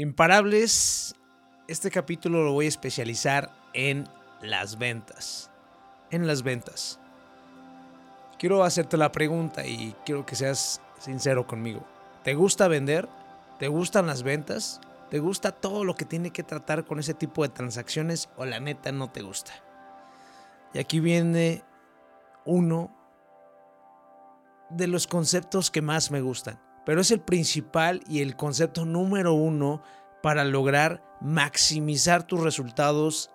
Imparables, este capítulo lo voy a especializar en las ventas. En las ventas. Quiero hacerte la pregunta y quiero que seas sincero conmigo. ¿Te gusta vender? ¿Te gustan las ventas? ¿Te gusta todo lo que tiene que tratar con ese tipo de transacciones o la neta no te gusta? Y aquí viene uno de los conceptos que más me gustan pero es el principal y el concepto número uno para lograr maximizar tus resultados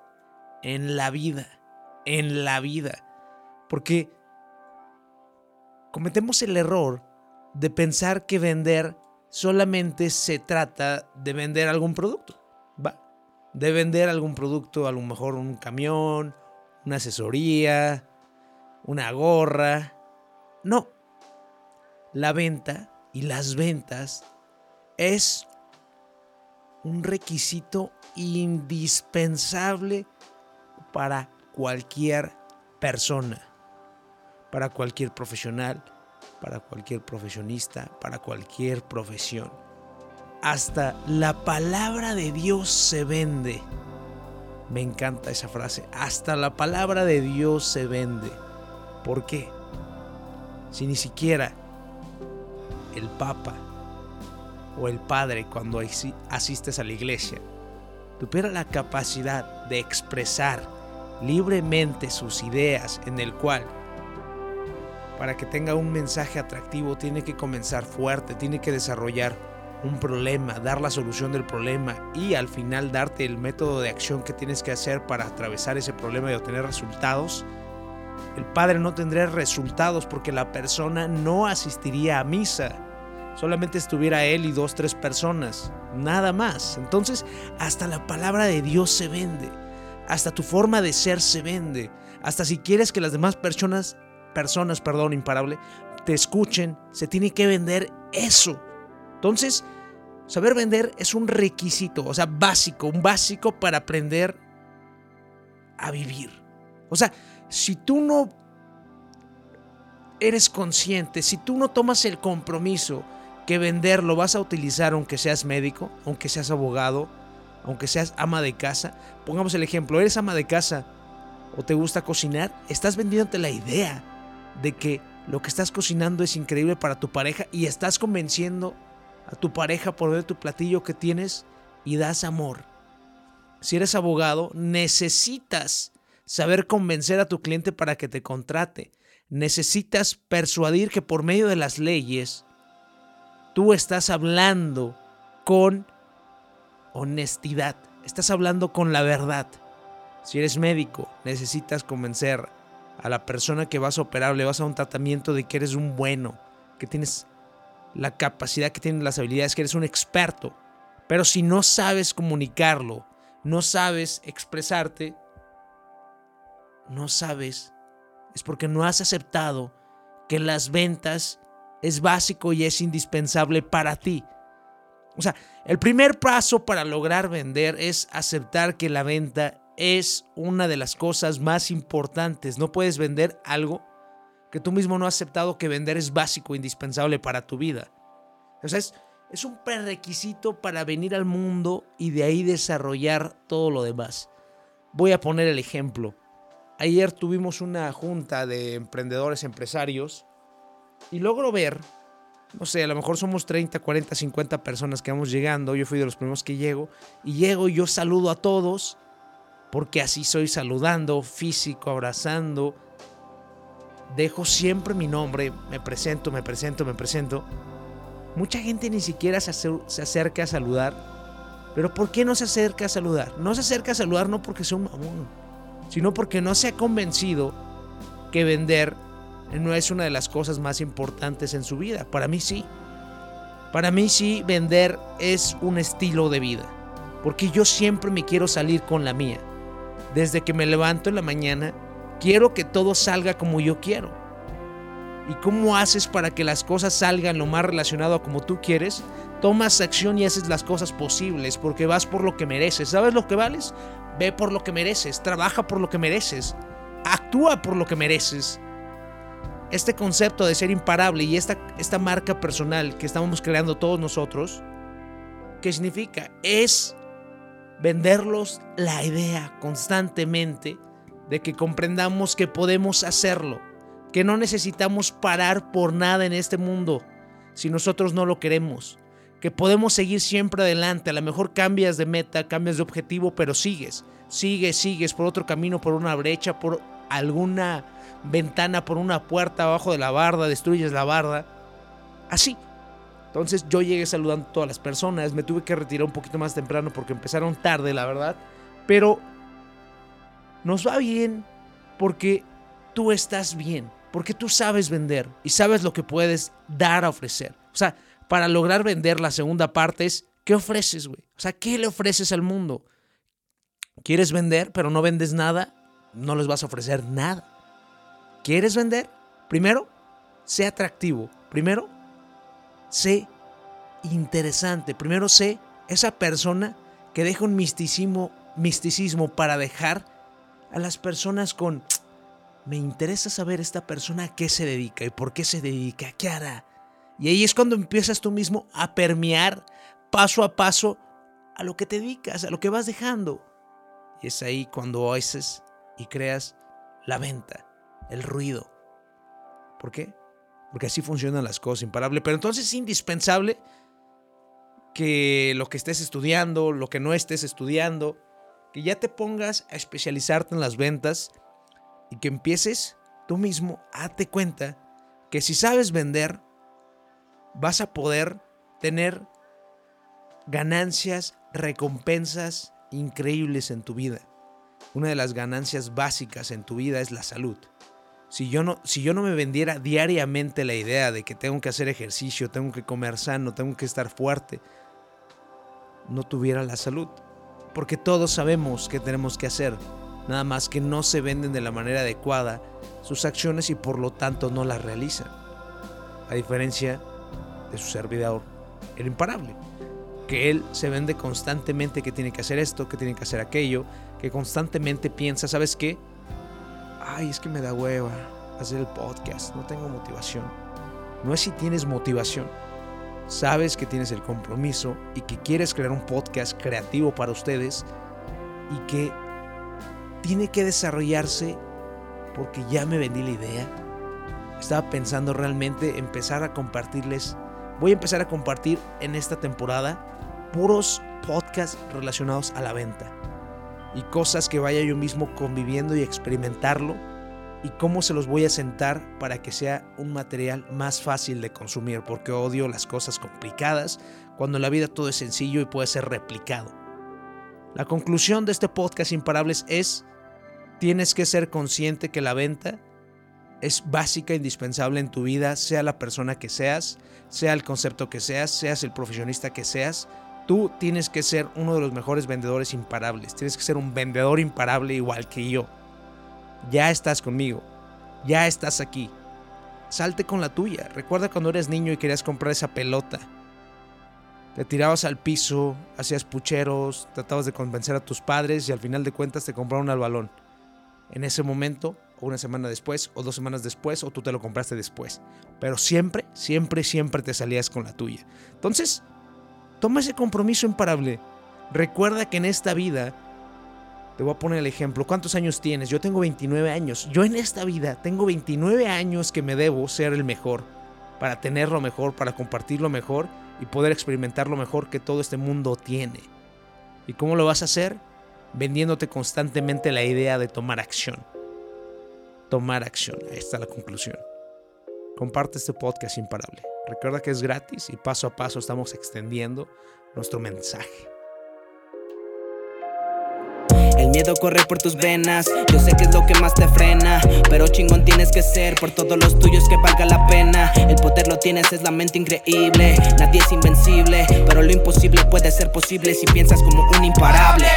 en la vida, en la vida. Porque cometemos el error de pensar que vender solamente se trata de vender algún producto, ¿va? De vender algún producto, a lo mejor un camión, una asesoría, una gorra. No. La venta y las ventas es un requisito indispensable para cualquier persona, para cualquier profesional, para cualquier profesionista, para cualquier profesión. Hasta la palabra de Dios se vende. Me encanta esa frase. Hasta la palabra de Dios se vende. ¿Por qué? Si ni siquiera el Papa o el Padre cuando asistes a la iglesia tuviera la capacidad de expresar libremente sus ideas en el cual para que tenga un mensaje atractivo tiene que comenzar fuerte, tiene que desarrollar un problema, dar la solución del problema y al final darte el método de acción que tienes que hacer para atravesar ese problema y obtener resultados, el Padre no tendría resultados porque la persona no asistiría a misa solamente estuviera él y dos, tres personas, nada más. Entonces, hasta la palabra de Dios se vende, hasta tu forma de ser se vende, hasta si quieres que las demás personas, personas, perdón, imparable, te escuchen, se tiene que vender eso. Entonces, saber vender es un requisito, o sea, básico, un básico para aprender a vivir. O sea, si tú no eres consciente, si tú no tomas el compromiso que vender lo vas a utilizar aunque seas médico, aunque seas abogado, aunque seas ama de casa. Pongamos el ejemplo, eres ama de casa o te gusta cocinar, estás vendiéndote la idea de que lo que estás cocinando es increíble para tu pareja y estás convenciendo a tu pareja por ver tu platillo que tienes y das amor. Si eres abogado, necesitas saber convencer a tu cliente para que te contrate. Necesitas persuadir que por medio de las leyes tú estás hablando con honestidad, estás hablando con la verdad. Si eres médico, necesitas convencer a la persona que vas a operar, le vas a un tratamiento de que eres un bueno, que tienes la capacidad, que tienes las habilidades, que eres un experto. Pero si no sabes comunicarlo, no sabes expresarte, no sabes, es porque no has aceptado que las ventas es básico y es indispensable para ti. O sea, el primer paso para lograr vender es aceptar que la venta es una de las cosas más importantes. No puedes vender algo que tú mismo no has aceptado que vender es básico, indispensable para tu vida. O sea, es, es un prerequisito para venir al mundo y de ahí desarrollar todo lo demás. Voy a poner el ejemplo. Ayer tuvimos una junta de emprendedores empresarios y logro ver, no sé, a lo mejor somos 30, 40, 50 personas que vamos llegando, yo fui de los primeros que llego, y llego y yo saludo a todos, porque así soy saludando, físico, abrazando, dejo siempre mi nombre, me presento, me presento, me presento. Mucha gente ni siquiera se, acerca a saludar. Pero ¿por qué no se acerca a saludar? No se acerca a saludar no porque sea un mamón, sino porque no se ha convencido que vender no es una de las cosas más importantes en su vida. Para mí sí. Para mí sí, vender es un estilo de vida. Porque yo siempre me quiero salir con la mía. Desde que me levanto en la mañana, quiero que todo salga como yo quiero. ¿Y cómo haces para que las cosas salgan lo más relacionado a como tú quieres? Tomas acción y haces las cosas posibles porque vas por lo que mereces. ¿Sabes lo que vales? Ve por lo que mereces, trabaja por lo que mereces, actúa por lo que mereces este concepto de ser imparable y esta, esta marca personal que estamos creando todos nosotros, ¿Qué significa? Es venderlos la idea constantemente de que comprendamos que podemos hacerlo, que no necesitamos parar por nada en este mundo si nosotros no lo queremos, que podemos seguir siempre adelante, a lo mejor cambias de meta, cambias de objetivo, pero sigues, sigues, sigues por otro camino, por una brecha, por alguna ventana, por una puerta abajo de la barda, destruyes la barda, así. Entonces yo llegué saludando a todas las personas, me tuve que retirar un poquito más temprano porque empezaron tarde, la verdad, pero nos va bien porque tú estás bien, porque tú sabes vender y sabes lo que puedes dar a ofrecer. O sea, para lograr vender la segunda parte es, ¿qué ofreces, güey? O sea, ¿qué le ofreces al mundo? ¿Quieres vender pero no vendes nada? No les vas a ofrecer nada. ¿Quieres vender? Primero, sé atractivo. Primero, sé interesante. Primero, sé esa persona que deja un misticismo, misticismo para dejar a las personas con... Me interesa saber esta persona a qué se dedica y por qué se dedica, qué hará. Y ahí es cuando empiezas tú mismo a permear paso a paso a lo que te dedicas, a lo que vas dejando. Y es ahí cuando haces y creas la venta, el ruido. ¿Por qué? Porque así funcionan las cosas, imparable. Pero entonces es indispensable que lo que estés estudiando, lo que no estés estudiando, que ya te pongas a especializarte en las ventas y que empieces tú mismo a darte cuenta que si sabes vender, vas a poder tener ganancias, recompensas increíbles en tu vida. Una de las ganancias básicas en tu vida es la salud. Si yo, no, si yo no me vendiera diariamente la idea de que tengo que hacer ejercicio, tengo que comer sano, tengo que estar fuerte, no tuviera la salud porque todos sabemos qué tenemos que hacer, nada más que no se venden de la manera adecuada sus acciones y por lo tanto no las realizan. A diferencia de su servidor, el imparable, que él se vende constantemente que tiene que hacer esto, que tiene que hacer aquello, que constantemente piensa, ¿sabes qué? Ay, es que me da hueva hacer el podcast, no tengo motivación. No es si tienes motivación, sabes que tienes el compromiso y que quieres crear un podcast creativo para ustedes y que tiene que desarrollarse porque ya me vendí la idea. Estaba pensando realmente empezar a compartirles. Voy a empezar a compartir en esta temporada puros podcasts relacionados a la venta y cosas que vaya yo mismo conviviendo y experimentarlo y cómo se los voy a sentar para que sea un material más fácil de consumir, porque odio las cosas complicadas cuando en la vida todo es sencillo y puede ser replicado. La conclusión de este podcast Imparables es, tienes que ser consciente que la venta es básica indispensable en tu vida, sea la persona que seas, sea el concepto que seas, seas el profesionista que seas. Tú tienes que ser uno de los mejores vendedores imparables, tienes que ser un vendedor imparable igual que yo ya estás conmigo, ya estás aquí. Salte con la tuya. Recuerda cuando eres niño y querías comprar esa pelota. Te tirabas al piso, hacías pucheros, tratabas de convencer a tus padres y al final de cuentas te compraron al balón. En ese momento, una semana después, o dos semanas después, o tú te lo compraste después. Pero siempre, siempre, siempre te salías con la tuya. Entonces, toma ese compromiso imparable. Recuerda que en esta vida te voy a poner el ejemplo. ¿Cuántos años tienes? Yo tengo 29 años. Yo en esta vida tengo 29 años que me debo ser el mejor. Para tener lo mejor, para compartir lo mejor y poder experimentar lo mejor que todo este mundo tiene. ¿Y cómo lo vas a hacer? Vendiéndote constantemente la idea de tomar acción. Tomar acción. Ahí está la conclusión. Comparte este podcast imparable. Recuerda que es gratis y paso a paso estamos extendiendo nuestro mensaje. El miedo corre por tus venas, yo sé que es lo que más te frena, pero chingón tienes que ser por todos los tuyos que valga la pena. El poder lo tienes, es la mente increíble, nadie es invencible, pero lo imposible puede ser posible si piensas como un imparable.